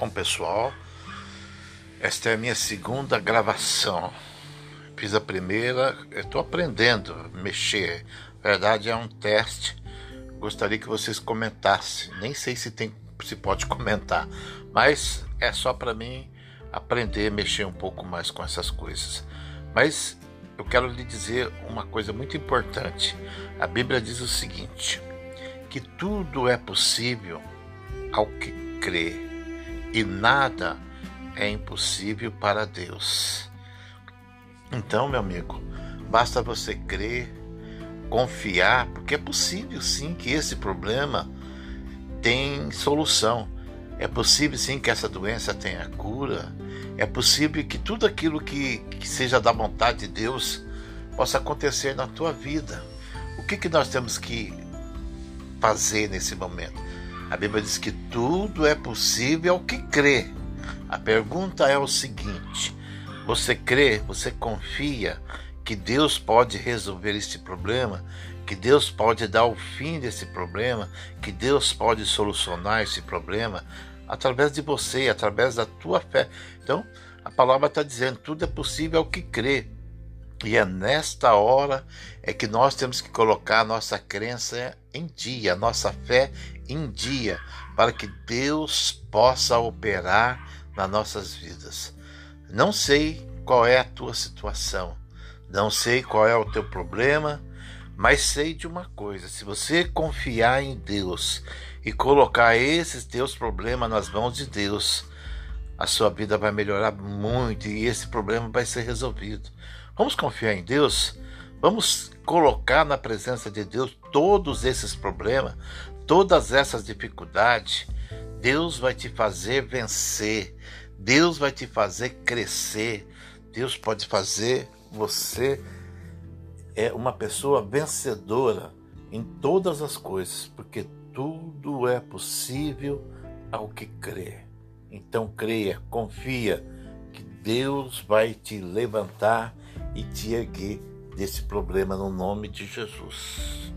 Bom pessoal, esta é a minha segunda gravação. Fiz a primeira, estou aprendendo a mexer. Na verdade é um teste. Gostaria que vocês comentassem. Nem sei se tem, se pode comentar, mas é só para mim aprender a mexer um pouco mais com essas coisas. Mas eu quero lhe dizer uma coisa muito importante. A Bíblia diz o seguinte: que tudo é possível ao que crê e nada é impossível para Deus. Então, meu amigo, basta você crer, confiar, porque é possível sim que esse problema tem solução. É possível sim que essa doença tenha cura. É possível que tudo aquilo que, que seja da vontade de Deus possa acontecer na tua vida. O que, que nós temos que fazer nesse momento? A Bíblia diz que tudo é possível ao que crê. A pergunta é o seguinte: você crê, você confia que Deus pode resolver este problema, que Deus pode dar o fim desse problema, que Deus pode solucionar esse problema através de você, através da tua fé. Então, a palavra está dizendo: tudo é possível ao que crê. E é nesta hora é que nós temos que colocar a nossa crença em dia, a nossa fé em dia, para que Deus possa operar nas nossas vidas. Não sei qual é a tua situação, não sei qual é o teu problema, mas sei de uma coisa: se você confiar em Deus e colocar esses teus problemas nas mãos de Deus, a sua vida vai melhorar muito e esse problema vai ser resolvido. Vamos confiar em Deus? Vamos colocar na presença de Deus todos esses problemas, todas essas dificuldades. Deus vai te fazer vencer. Deus vai te fazer crescer. Deus pode fazer você é uma pessoa vencedora em todas as coisas, porque tudo é possível ao que crê. Então creia, confia que Deus vai te levantar e te erguer desse problema no nome de Jesus.